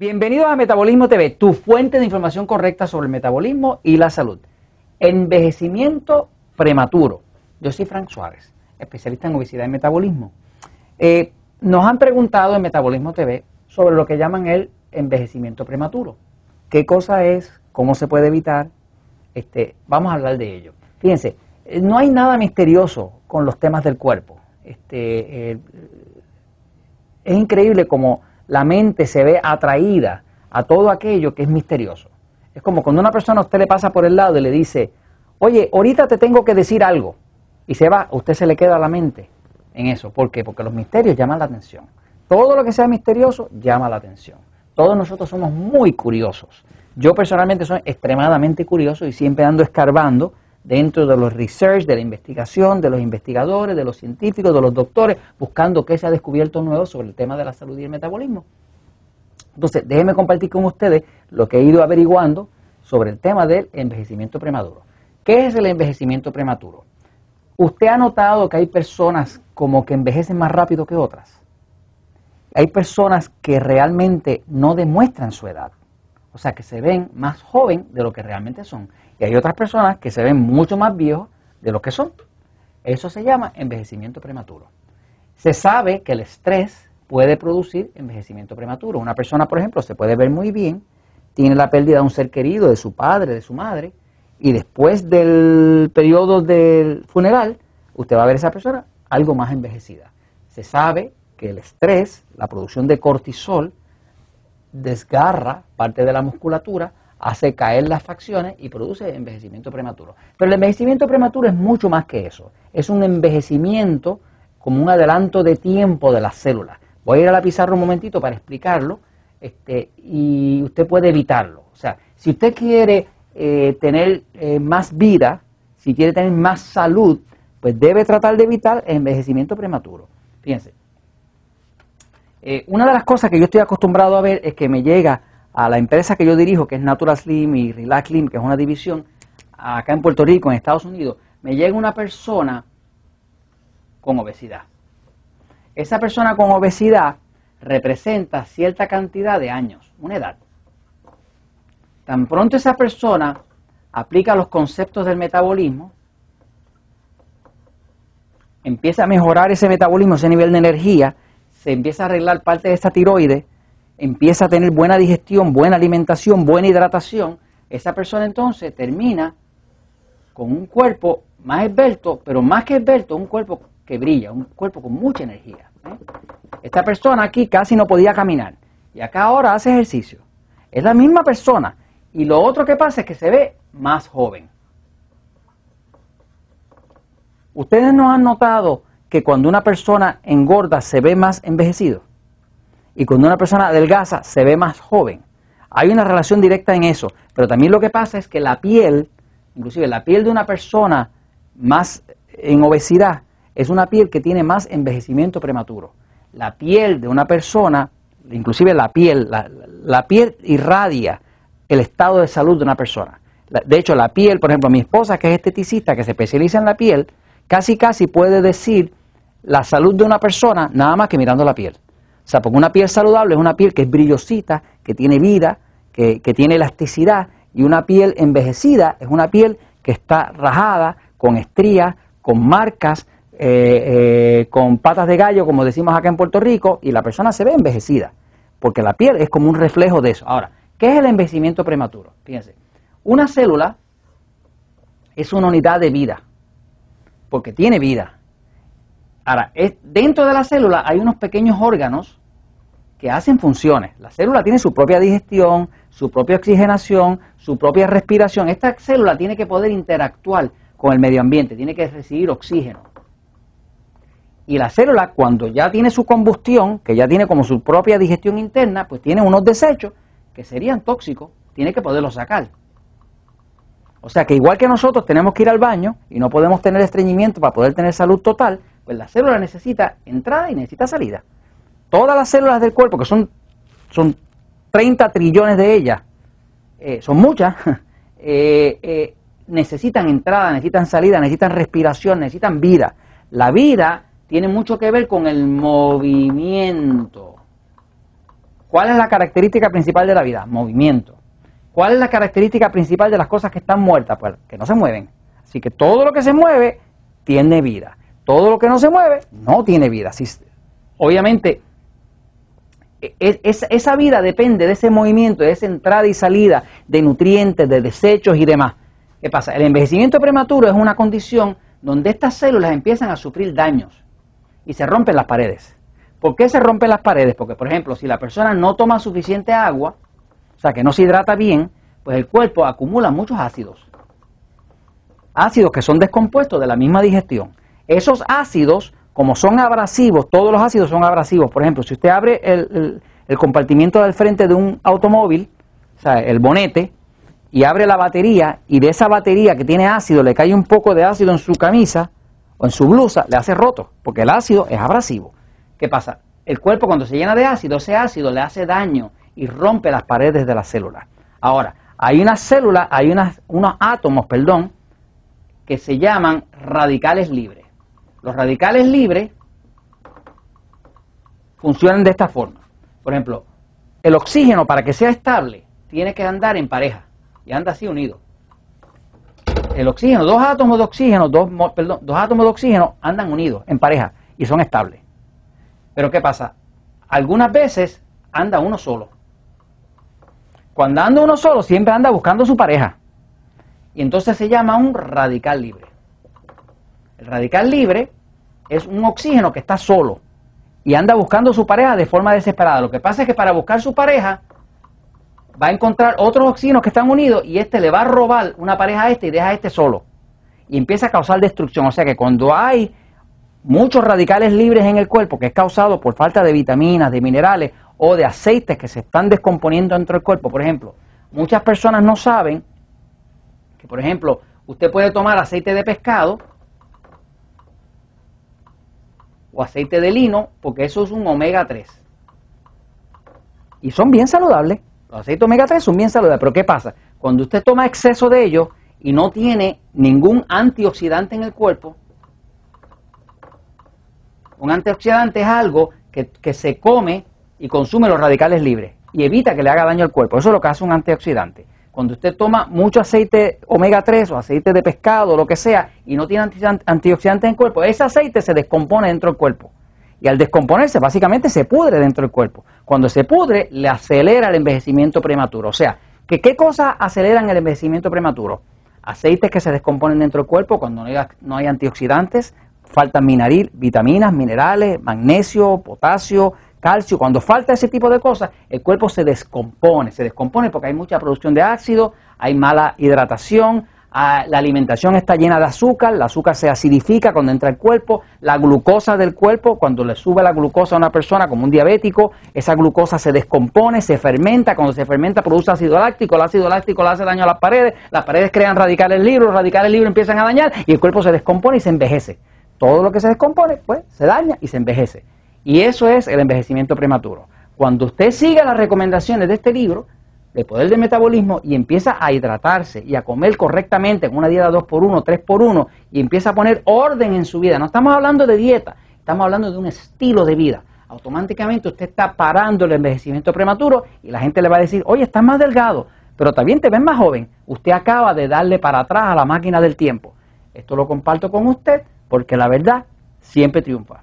Bienvenidos a Metabolismo TV, tu fuente de información correcta sobre el metabolismo y la salud. Envejecimiento prematuro. Yo soy Frank Suárez, especialista en obesidad y metabolismo. Eh, nos han preguntado en Metabolismo TV sobre lo que llaman el envejecimiento prematuro. ¿Qué cosa es? ¿Cómo se puede evitar? Este, vamos a hablar de ello. Fíjense, eh, no hay nada misterioso con los temas del cuerpo. Este, eh, es increíble como la mente se ve atraída a todo aquello que es misterioso. Es como cuando una persona a usted le pasa por el lado y le dice, oye, ahorita te tengo que decir algo, y se va, a usted se le queda la mente en eso. ¿Por qué? Porque los misterios llaman la atención. Todo lo que sea misterioso llama la atención. Todos nosotros somos muy curiosos. Yo personalmente soy extremadamente curioso y siempre ando escarbando dentro de los research, de la investigación, de los investigadores, de los científicos, de los doctores, buscando qué se ha descubierto nuevo sobre el tema de la salud y el metabolismo. Entonces, déjenme compartir con ustedes lo que he ido averiguando sobre el tema del envejecimiento prematuro. ¿Qué es el envejecimiento prematuro? ¿Usted ha notado que hay personas como que envejecen más rápido que otras? Hay personas que realmente no demuestran su edad, o sea, que se ven más joven de lo que realmente son. Y hay otras personas que se ven mucho más viejos de lo que son. Eso se llama envejecimiento prematuro. Se sabe que el estrés puede producir envejecimiento prematuro. Una persona, por ejemplo, se puede ver muy bien, tiene la pérdida de un ser querido, de su padre, de su madre, y después del periodo del funeral, usted va a ver a esa persona algo más envejecida. Se sabe que el estrés, la producción de cortisol, desgarra parte de la musculatura, hace caer las facciones y produce envejecimiento prematuro. Pero el envejecimiento prematuro es mucho más que eso. Es un envejecimiento como un adelanto de tiempo de las células. Voy a ir a la pizarra un momentito para explicarlo este, y usted puede evitarlo. O sea, si usted quiere eh, tener eh, más vida, si quiere tener más salud, pues debe tratar de evitar el envejecimiento prematuro. Fíjense, eh, una de las cosas que yo estoy acostumbrado a ver es que me llega a la empresa que yo dirijo, que es Natural Slim y Relax Slim, que es una división acá en Puerto Rico, en Estados Unidos, me llega una persona con obesidad. Esa persona con obesidad representa cierta cantidad de años, una edad. Tan pronto esa persona aplica los conceptos del metabolismo, empieza a mejorar ese metabolismo, ese nivel de energía, se empieza a arreglar parte de esta tiroides, empieza a tener buena digestión, buena alimentación, buena hidratación, esa persona entonces termina con un cuerpo más esbelto, pero más que esbelto, un cuerpo que brilla, un cuerpo con mucha energía. ¿eh? Esta persona aquí casi no podía caminar y acá ahora hace ejercicio. Es la misma persona y lo otro que pasa es que se ve más joven. Ustedes no han notado que cuando una persona engorda se ve más envejecido y cuando una persona adelgaza se ve más joven. Hay una relación directa en eso, pero también lo que pasa es que la piel, inclusive la piel de una persona más en obesidad, es una piel que tiene más envejecimiento prematuro. La piel de una persona, inclusive la piel, la, piel irradia el estado de salud de una persona. De hecho, la piel, por ejemplo, mi esposa que es esteticista, que se especializa en la piel, casi casi puede decir la salud de una persona nada más que mirando la piel. O sea, porque una piel saludable es una piel que es brillosita, que tiene vida, que, tiene elasticidad, y una piel envejecida es una piel que está rajada, con estrías, con marcas, eh, eh, con patas de gallo, como decimos acá en Puerto Rico, y la persona se ve envejecida, porque la piel es como un reflejo de eso. Ahora, ¿qué es el envejecimiento prematuro? Fíjense, una célula es una unidad de vida, porque tiene vida. Ahora, es, dentro de la célula hay unos pequeños órganos que hacen funciones. La célula tiene su propia digestión, su propia oxigenación, su propia respiración. Esta célula tiene que poder interactuar con el medio ambiente, tiene que recibir oxígeno. Y la célula, cuando ya tiene su combustión, que ya tiene como su propia digestión interna, pues tiene unos desechos que serían tóxicos, tiene que poderlos sacar. O sea que igual que nosotros tenemos que ir al baño y no podemos tener estreñimiento para poder tener salud total, pues la célula necesita entrada y necesita salida todas las células del cuerpo, que son, son 30 trillones de ellas, eh, son muchas, eh, eh, necesitan entrada, necesitan salida, necesitan respiración, necesitan vida. La vida tiene mucho que ver con el movimiento. ¿Cuál es la característica principal de la vida? Movimiento. ¿Cuál es la característica principal de las cosas que están muertas? Pues que no se mueven. Así que todo lo que se mueve tiene vida. Todo lo que no se mueve no tiene vida. obviamente, e, e, esa vida depende de ese movimiento, de esa entrada y salida de nutrientes, de desechos y demás. ¿Qué pasa? El envejecimiento prematuro es una condición donde estas células empiezan a sufrir daños y se rompen las paredes. ¿Por qué se rompen las paredes? Porque, por ejemplo, si la persona no toma suficiente agua, o sea, que no se hidrata bien, pues el cuerpo acumula muchos ácidos. Ácidos que son descompuestos de la misma digestión. Esos ácidos, como son abrasivos, todos los ácidos son abrasivos. Por ejemplo, si usted abre el, compartimiento del frente de un automóvil, o sea, el bonete, y abre la batería, y de esa batería que tiene ácido le cae un poco de ácido en su camisa o en su blusa, le hace roto, porque el ácido es abrasivo. ¿Qué pasa? El cuerpo cuando se llena de ácido, ese ácido le hace daño y rompe las paredes de la célula. Ahora, hay unas células, hay unos átomos, perdón, que se llaman radicales libres. Los radicales libres funcionan de esta forma. Por ejemplo, el oxígeno para que sea estable tiene que andar en pareja y anda así unido. El oxígeno, dos átomos de oxígeno, dos, perdón, dos átomos de oxígeno andan unidos en pareja y son estables. Pero ¿qué pasa? Algunas veces anda uno solo. Cuando anda uno solo, siempre anda buscando su pareja. Y entonces se llama un radical libre. El radical libre es un oxígeno que está solo y anda buscando su pareja de forma desesperada. Lo que pasa es que para buscar su pareja va a encontrar otros oxígenos que están unidos y este le va a robar una pareja a este y deja a este solo. Y empieza a causar destrucción. O sea que cuando hay muchos radicales libres en el cuerpo, que es causado por falta de vitaminas, de minerales o de aceites que se están descomponiendo dentro del cuerpo. Por ejemplo, muchas personas no saben que, por ejemplo, usted puede tomar aceite de pescado o aceite de lino, porque eso es un omega 3. Y son bien saludables. Los aceites omega 3 son bien saludables. Pero ¿qué pasa? Cuando usted toma exceso de ellos y no tiene ningún antioxidante en el cuerpo, un antioxidante es algo que, que se come y consume los radicales libres y evita que le haga daño al cuerpo. Eso es lo que hace un antioxidante. Cuando usted toma mucho aceite omega 3 o aceite de pescado o lo que sea y no tiene antioxidantes en el cuerpo, ese aceite se descompone dentro del cuerpo. Y al descomponerse, básicamente se pudre dentro del cuerpo. Cuando se pudre, le acelera el envejecimiento prematuro. O sea, que ¿qué cosas aceleran el envejecimiento prematuro? Aceites que se descomponen dentro del cuerpo cuando no hay, no hay antioxidantes, faltan vitaminas, minerales, magnesio, potasio, calcio, cuando falta ese tipo de cosas, el cuerpo se descompone, se descompone porque hay mucha producción de ácido, hay mala hidratación, ah, la alimentación está llena de azúcar, el azúcar se acidifica cuando entra al cuerpo, la glucosa del cuerpo, cuando le sube la glucosa a una persona como un diabético, esa glucosa se descompone, se fermenta, cuando se fermenta produce ácido láctico, el ácido láctico le hace daño a las paredes, las paredes crean radicales libres, los radicales libres empiezan a dañar y el cuerpo se descompone y se envejece. Todo lo que se descompone, pues se daña y se envejece. Y eso es el envejecimiento prematuro. Cuando usted sigue las recomendaciones de este libro, de poder de metabolismo, y empieza a hidratarse y a comer correctamente en una dieta 2x1, 3x1, y empieza a poner orden en su vida, no estamos hablando de dieta, estamos hablando de un estilo de vida. Automáticamente usted está parando el envejecimiento prematuro y la gente le va a decir, oye, estás más delgado, pero también te ves más joven. Usted acaba de darle para atrás a la máquina del tiempo. Esto lo comparto con usted porque la verdad siempre triunfa.